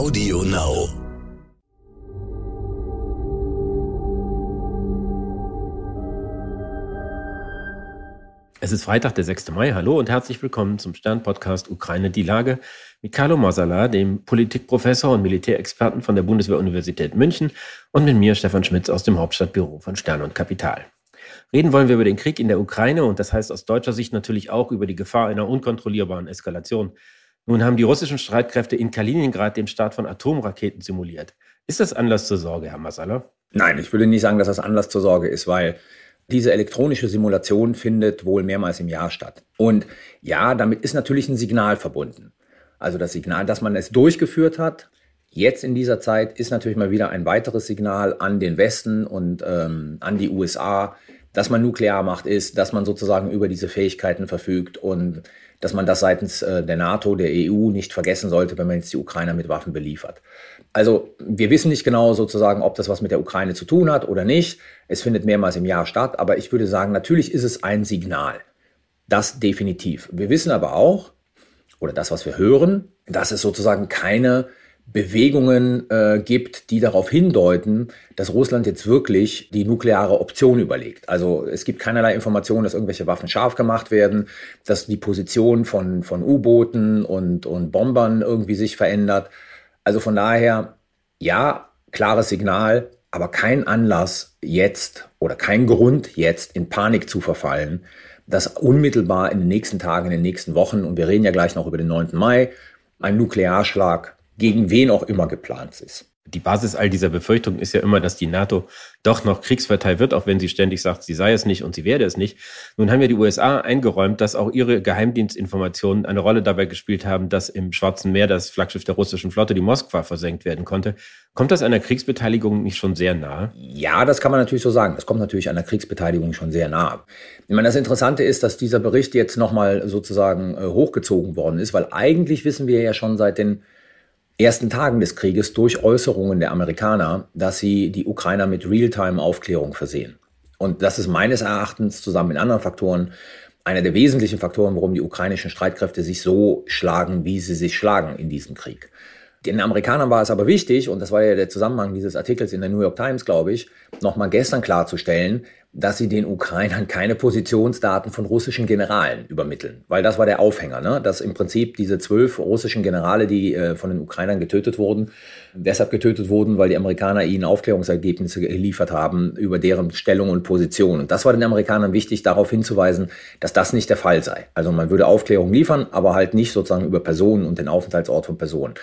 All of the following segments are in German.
Audio Now. Es ist Freitag, der 6. Mai. Hallo und herzlich willkommen zum Stern-Podcast Ukraine die Lage mit Carlo Masala, dem Politikprofessor und Militärexperten von der Bundeswehr-Universität München und mit mir, Stefan Schmitz, aus dem Hauptstadtbüro von Stern und Kapital. Reden wollen wir über den Krieg in der Ukraine und das heißt aus deutscher Sicht natürlich auch über die Gefahr einer unkontrollierbaren Eskalation. Nun haben die russischen Streitkräfte in Kaliningrad den Start von Atomraketen simuliert. Ist das Anlass zur Sorge, Herr Masala? Nein, ich würde nicht sagen, dass das Anlass zur Sorge ist, weil diese elektronische Simulation findet wohl mehrmals im Jahr statt. Und ja, damit ist natürlich ein Signal verbunden. Also das Signal, dass man es durchgeführt hat, jetzt in dieser Zeit ist natürlich mal wieder ein weiteres Signal an den Westen und ähm, an die USA, dass man Nuklearmacht ist, dass man sozusagen über diese Fähigkeiten verfügt und dass man das seitens äh, der NATO, der EU nicht vergessen sollte, wenn man jetzt die Ukrainer mit Waffen beliefert. Also wir wissen nicht genau sozusagen, ob das was mit der Ukraine zu tun hat oder nicht. Es findet mehrmals im Jahr statt, aber ich würde sagen, natürlich ist es ein Signal. Das definitiv. Wir wissen aber auch, oder das, was wir hören, dass es sozusagen keine Bewegungen äh, gibt, die darauf hindeuten, dass Russland jetzt wirklich die nukleare Option überlegt. Also es gibt keinerlei Informationen, dass irgendwelche Waffen scharf gemacht werden, dass die Position von, von U-Booten und, und Bombern irgendwie sich verändert. Also von daher, ja, klares Signal, aber kein Anlass jetzt oder kein Grund jetzt in Panik zu verfallen, dass unmittelbar in den nächsten Tagen, in den nächsten Wochen, und wir reden ja gleich noch über den 9. Mai, ein Nuklearschlag gegen wen auch immer geplant ist. Die Basis all dieser Befürchtungen ist ja immer, dass die NATO doch noch Kriegspartei wird, auch wenn sie ständig sagt, sie sei es nicht und sie werde es nicht. Nun haben ja die USA eingeräumt, dass auch ihre Geheimdienstinformationen eine Rolle dabei gespielt haben, dass im Schwarzen Meer das Flaggschiff der russischen Flotte, die Moskwa, versenkt werden konnte. Kommt das einer Kriegsbeteiligung nicht schon sehr nahe? Ja, das kann man natürlich so sagen. Das kommt natürlich einer Kriegsbeteiligung schon sehr nahe. Ich meine, das Interessante ist, dass dieser Bericht jetzt nochmal sozusagen äh, hochgezogen worden ist, weil eigentlich wissen wir ja schon seit den ersten Tagen des Krieges durch Äußerungen der Amerikaner, dass sie die Ukrainer mit Realtime-Aufklärung versehen. Und das ist meines Erachtens zusammen mit anderen Faktoren einer der wesentlichen Faktoren, warum die ukrainischen Streitkräfte sich so schlagen, wie sie sich schlagen in diesem Krieg. Den Amerikanern war es aber wichtig, und das war ja der Zusammenhang dieses Artikels in der New York Times, glaube ich, nochmal gestern klarzustellen, dass sie den Ukrainern keine Positionsdaten von russischen Generalen übermitteln. Weil das war der Aufhänger, ne? dass im Prinzip diese zwölf russischen Generale, die äh, von den Ukrainern getötet wurden, deshalb getötet wurden, weil die Amerikaner ihnen Aufklärungsergebnisse geliefert haben über deren Stellung und Position. Und das war den Amerikanern wichtig, darauf hinzuweisen, dass das nicht der Fall sei. Also man würde Aufklärung liefern, aber halt nicht sozusagen über Personen und den Aufenthaltsort von Personen.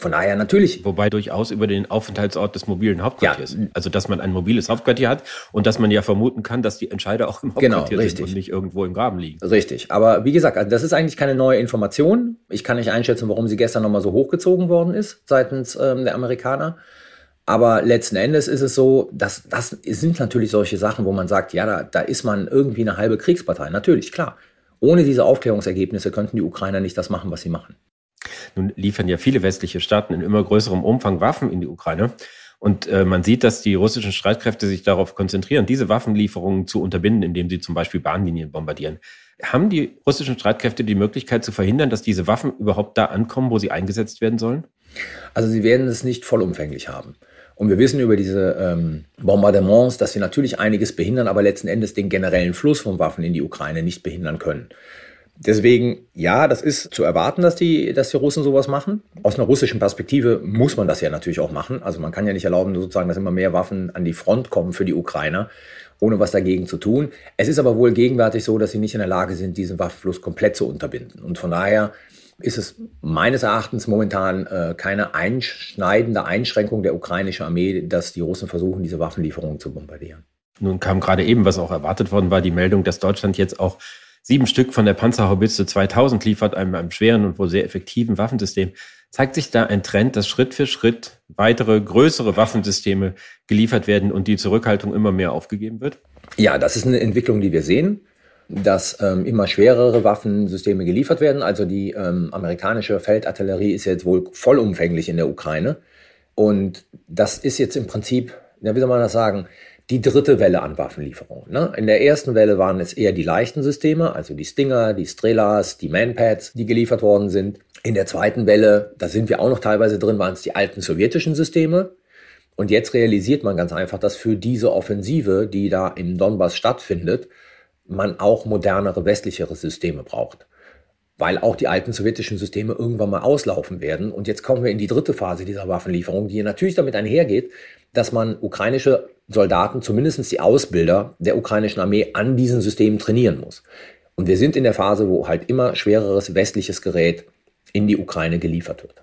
Von daher natürlich. Wobei durchaus über den Aufenthaltsort des mobilen Hauptquartiers. Ja. Also, dass man ein mobiles Hauptquartier hat und dass man ja vermuten kann, dass die Entscheider auch im genau, Hauptquartier genau, sind und nicht irgendwo im Graben liegen. Richtig. Aber wie gesagt, also das ist eigentlich keine neue Information. Ich kann nicht einschätzen, warum sie gestern nochmal so hochgezogen worden ist seitens ähm, der Amerikaner. Aber letzten Endes ist es so, dass das sind natürlich solche Sachen, wo man sagt, ja, da, da ist man irgendwie eine halbe Kriegspartei. Natürlich, klar. Ohne diese Aufklärungsergebnisse könnten die Ukrainer nicht das machen, was sie machen. Nun liefern ja viele westliche Staaten in immer größerem Umfang Waffen in die Ukraine. Und äh, man sieht, dass die russischen Streitkräfte sich darauf konzentrieren, diese Waffenlieferungen zu unterbinden, indem sie zum Beispiel Bahnlinien bombardieren. Haben die russischen Streitkräfte die Möglichkeit zu verhindern, dass diese Waffen überhaupt da ankommen, wo sie eingesetzt werden sollen? Also sie werden es nicht vollumfänglich haben. Und wir wissen über diese ähm, Bombardements, dass sie natürlich einiges behindern, aber letzten Endes den generellen Fluss von Waffen in die Ukraine nicht behindern können. Deswegen, ja, das ist zu erwarten, dass die, dass die Russen sowas machen. Aus einer russischen Perspektive muss man das ja natürlich auch machen. Also man kann ja nicht erlauben, sozusagen, dass immer mehr Waffen an die Front kommen für die Ukrainer, ohne was dagegen zu tun. Es ist aber wohl gegenwärtig so, dass sie nicht in der Lage sind, diesen Waffenfluss komplett zu unterbinden. Und von daher ist es meines Erachtens momentan äh, keine einschneidende Einschränkung der ukrainischen Armee, dass die Russen versuchen, diese Waffenlieferungen zu bombardieren. Nun kam gerade eben, was auch erwartet worden war, die Meldung, dass Deutschland jetzt auch sieben Stück von der Panzerhaubitze 2000 liefert, einem, einem schweren und wohl sehr effektiven Waffensystem. Zeigt sich da ein Trend, dass Schritt für Schritt weitere größere Waffensysteme geliefert werden und die Zurückhaltung immer mehr aufgegeben wird? Ja, das ist eine Entwicklung, die wir sehen, dass ähm, immer schwerere Waffensysteme geliefert werden. Also die ähm, amerikanische Feldartillerie ist jetzt wohl vollumfänglich in der Ukraine. Und das ist jetzt im Prinzip, ja, wie soll man das sagen, die dritte Welle an Waffenlieferungen. Ne? In der ersten Welle waren es eher die leichten Systeme, also die Stinger, die Strelas, die Manpads, die geliefert worden sind. In der zweiten Welle, da sind wir auch noch teilweise drin, waren es die alten sowjetischen Systeme. Und jetzt realisiert man ganz einfach, dass für diese Offensive, die da im Donbass stattfindet, man auch modernere, westlichere Systeme braucht. Weil auch die alten sowjetischen Systeme irgendwann mal auslaufen werden. Und jetzt kommen wir in die dritte Phase dieser Waffenlieferung, die natürlich damit einhergeht, dass man ukrainische Soldaten, zumindest die Ausbilder der ukrainischen Armee, an diesen Systemen trainieren muss. Und wir sind in der Phase, wo halt immer schwereres westliches Gerät in die Ukraine geliefert wird.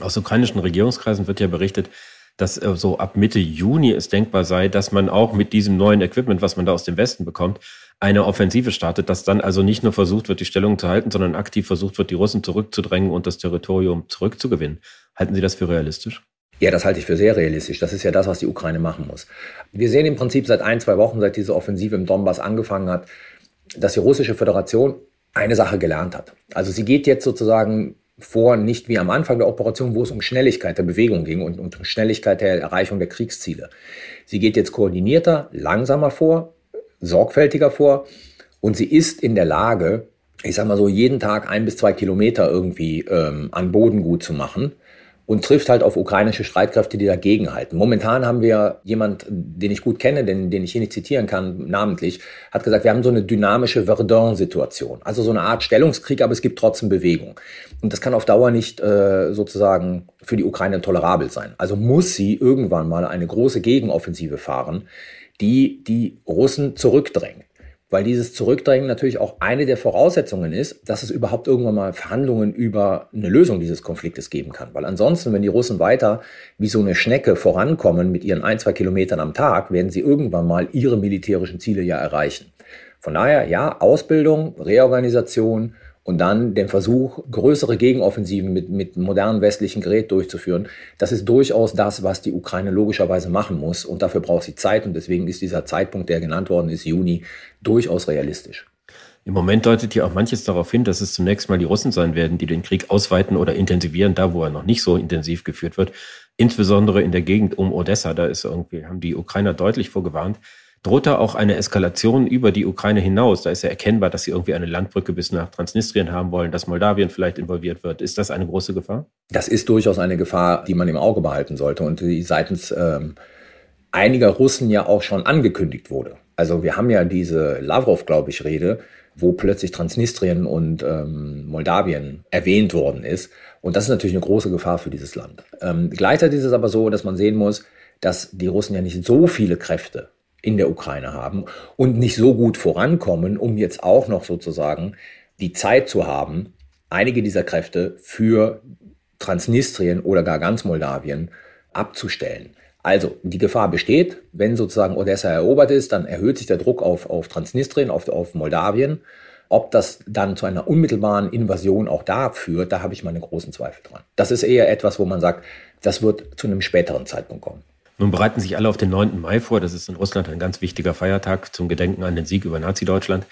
Aus ukrainischen Regierungskreisen wird ja berichtet, dass äh, so ab Mitte Juni es denkbar sei, dass man auch mit diesem neuen Equipment, was man da aus dem Westen bekommt, eine Offensive startet, dass dann also nicht nur versucht wird, die Stellung zu halten, sondern aktiv versucht wird, die Russen zurückzudrängen und das Territorium zurückzugewinnen. Halten Sie das für realistisch? Ja, das halte ich für sehr realistisch. Das ist ja das, was die Ukraine machen muss. Wir sehen im Prinzip seit ein, zwei Wochen, seit diese Offensive im Donbass angefangen hat, dass die russische Föderation eine Sache gelernt hat. Also sie geht jetzt sozusagen vor, nicht wie am Anfang der Operation, wo es um Schnelligkeit der Bewegung ging und, und um Schnelligkeit der Erreichung der Kriegsziele. Sie geht jetzt koordinierter, langsamer vor, sorgfältiger vor und sie ist in der Lage, ich sag mal so, jeden Tag ein bis zwei Kilometer irgendwie ähm, an Boden gut zu machen und trifft halt auf ukrainische Streitkräfte, die dagegen halten. Momentan haben wir jemand, den ich gut kenne, den, den ich hier nicht zitieren kann, namentlich, hat gesagt, wir haben so eine dynamische Verdun-Situation. Also so eine Art Stellungskrieg, aber es gibt trotzdem Bewegung. Und das kann auf Dauer nicht äh, sozusagen für die Ukraine tolerabel sein. Also muss sie irgendwann mal eine große Gegenoffensive fahren, die die Russen zurückdrängt weil dieses Zurückdrängen natürlich auch eine der Voraussetzungen ist, dass es überhaupt irgendwann mal Verhandlungen über eine Lösung dieses Konfliktes geben kann. Weil ansonsten, wenn die Russen weiter wie so eine Schnecke vorankommen mit ihren ein, zwei Kilometern am Tag, werden sie irgendwann mal ihre militärischen Ziele ja erreichen. Von daher, ja, Ausbildung, Reorganisation, und dann den Versuch, größere Gegenoffensiven mit, mit modernen westlichen Gerät durchzuführen, das ist durchaus das, was die Ukraine logischerweise machen muss. Und dafür braucht sie Zeit. Und deswegen ist dieser Zeitpunkt, der genannt worden ist, Juni, durchaus realistisch. Im Moment deutet hier auch manches darauf hin, dass es zunächst mal die Russen sein werden, die den Krieg ausweiten oder intensivieren, da wo er noch nicht so intensiv geführt wird. Insbesondere in der Gegend um Odessa, da ist irgendwie, haben die Ukrainer deutlich vorgewarnt droht da auch eine Eskalation über die Ukraine hinaus? Da ist ja erkennbar, dass sie irgendwie eine Landbrücke bis nach Transnistrien haben wollen, dass Moldawien vielleicht involviert wird. Ist das eine große Gefahr? Das ist durchaus eine Gefahr, die man im Auge behalten sollte und die seitens ähm, einiger Russen ja auch schon angekündigt wurde. Also wir haben ja diese Lavrov, glaube ich, Rede, wo plötzlich Transnistrien und ähm, Moldawien erwähnt worden ist. Und das ist natürlich eine große Gefahr für dieses Land. Ähm, gleichzeitig ist es aber so, dass man sehen muss, dass die Russen ja nicht so viele Kräfte in der Ukraine haben und nicht so gut vorankommen, um jetzt auch noch sozusagen die Zeit zu haben, einige dieser Kräfte für Transnistrien oder gar ganz Moldawien abzustellen. Also die Gefahr besteht, wenn sozusagen Odessa erobert ist, dann erhöht sich der Druck auf, auf Transnistrien, auf, auf Moldawien. Ob das dann zu einer unmittelbaren Invasion auch da führt, da habe ich meine großen Zweifel dran. Das ist eher etwas, wo man sagt, das wird zu einem späteren Zeitpunkt kommen. Nun bereiten sich alle auf den 9. Mai vor. Das ist in Russland ein ganz wichtiger Feiertag zum Gedenken an den Sieg über Nazi-Deutschland.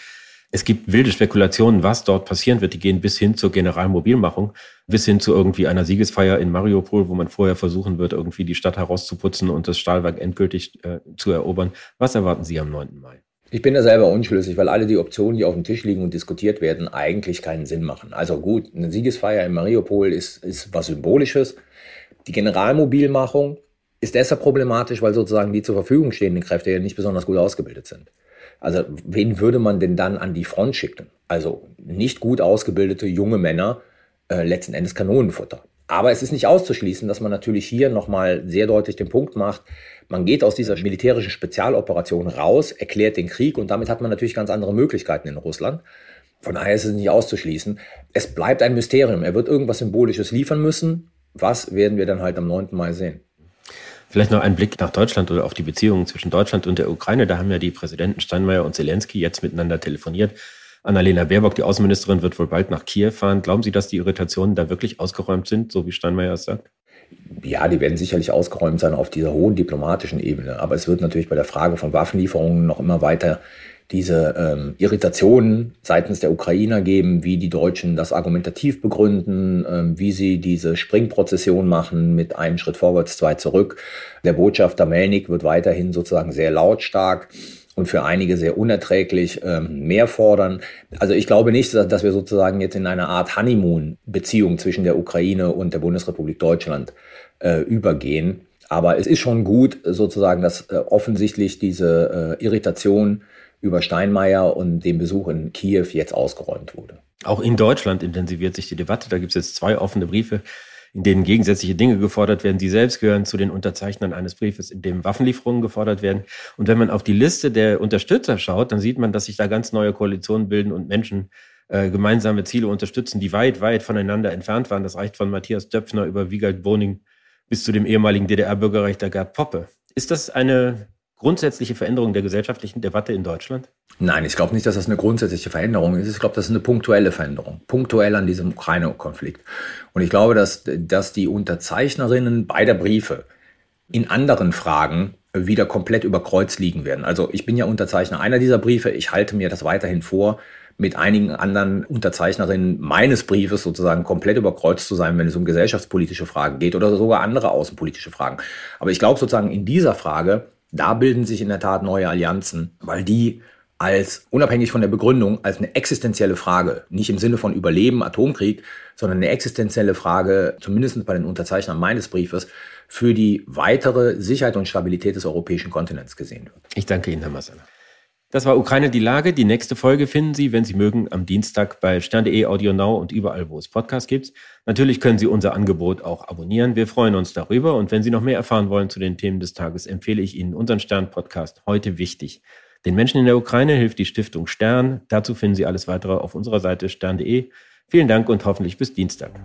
Es gibt wilde Spekulationen, was dort passieren wird. Die gehen bis hin zur Generalmobilmachung, bis hin zu irgendwie einer Siegesfeier in Mariupol, wo man vorher versuchen wird, irgendwie die Stadt herauszuputzen und das Stahlwerk endgültig äh, zu erobern. Was erwarten Sie am 9. Mai? Ich bin da selber unschlüssig, weil alle die Optionen, die auf dem Tisch liegen und diskutiert werden, eigentlich keinen Sinn machen. Also gut, eine Siegesfeier in Mariupol ist, ist was Symbolisches. Die Generalmobilmachung ist deshalb problematisch, weil sozusagen die zur Verfügung stehenden Kräfte ja nicht besonders gut ausgebildet sind. Also wen würde man denn dann an die Front schicken? Also nicht gut ausgebildete junge Männer, äh, letzten Endes Kanonenfutter. Aber es ist nicht auszuschließen, dass man natürlich hier nochmal sehr deutlich den Punkt macht, man geht aus dieser militärischen Spezialoperation raus, erklärt den Krieg und damit hat man natürlich ganz andere Möglichkeiten in Russland. Von daher ist es nicht auszuschließen. Es bleibt ein Mysterium. Er wird irgendwas Symbolisches liefern müssen. Was werden wir dann halt am 9. Mai sehen? Vielleicht noch ein Blick nach Deutschland oder auf die Beziehungen zwischen Deutschland und der Ukraine. Da haben ja die Präsidenten Steinmeier und Zelensky jetzt miteinander telefoniert. Annalena Baerbock, die Außenministerin, wird wohl bald nach Kiew fahren. Glauben Sie, dass die Irritationen da wirklich ausgeräumt sind, so wie Steinmeier es sagt? Ja, die werden sicherlich ausgeräumt sein auf dieser hohen diplomatischen Ebene. Aber es wird natürlich bei der Frage von Waffenlieferungen noch immer weiter diese ähm, Irritationen seitens der Ukrainer geben, wie die Deutschen das argumentativ begründen, ähm, wie sie diese Springprozession machen mit einem Schritt vorwärts, zwei zurück. Der Botschafter Melnik wird weiterhin sozusagen sehr lautstark und für einige sehr unerträglich ähm, mehr fordern. Also ich glaube nicht, dass wir sozusagen jetzt in eine Art Honeymoon-Beziehung zwischen der Ukraine und der Bundesrepublik Deutschland äh, übergehen. Aber es ist schon gut, sozusagen, dass äh, offensichtlich diese äh, Irritation über Steinmeier und den Besuch in Kiew jetzt ausgeräumt wurde. Auch in Deutschland intensiviert sich die Debatte. Da gibt es jetzt zwei offene Briefe in denen gegensätzliche Dinge gefordert werden. Sie selbst gehören zu den Unterzeichnern eines Briefes, in dem Waffenlieferungen gefordert werden. Und wenn man auf die Liste der Unterstützer schaut, dann sieht man, dass sich da ganz neue Koalitionen bilden und Menschen äh, gemeinsame Ziele unterstützen, die weit, weit voneinander entfernt waren. Das reicht von Matthias Döpfner über Wiegald Boning bis zu dem ehemaligen DDR-Bürgerrechter Gerd Poppe. Ist das eine grundsätzliche Veränderung der gesellschaftlichen Debatte in Deutschland? Nein, ich glaube nicht, dass das eine grundsätzliche Veränderung ist. Ich glaube, das ist eine punktuelle Veränderung, punktuell an diesem Ukraine-Konflikt. Und ich glaube, dass, dass die Unterzeichnerinnen beider Briefe in anderen Fragen wieder komplett über Kreuz liegen werden. Also ich bin ja Unterzeichner einer dieser Briefe. Ich halte mir das weiterhin vor, mit einigen anderen Unterzeichnerinnen meines Briefes sozusagen komplett überkreuzt zu sein, wenn es um gesellschaftspolitische Fragen geht oder sogar andere außenpolitische Fragen. Aber ich glaube sozusagen in dieser Frage da bilden sich in der Tat neue Allianzen, weil die als unabhängig von der Begründung als eine existenzielle Frage, nicht im Sinne von Überleben, Atomkrieg, sondern eine existenzielle Frage, zumindest bei den Unterzeichnern meines Briefes, für die weitere Sicherheit und Stabilität des europäischen Kontinents gesehen wird. Ich danke Ihnen, Herr Massala. Das war Ukraine die Lage. Die nächste Folge finden Sie, wenn Sie mögen, am Dienstag bei stern.de, Audio Now und überall, wo es Podcasts gibt. Natürlich können Sie unser Angebot auch abonnieren. Wir freuen uns darüber. Und wenn Sie noch mehr erfahren wollen zu den Themen des Tages, empfehle ich Ihnen unseren Stern-Podcast heute wichtig. Den Menschen in der Ukraine hilft die Stiftung Stern. Dazu finden Sie alles weitere auf unserer Seite stern.de. Vielen Dank und hoffentlich bis Dienstag.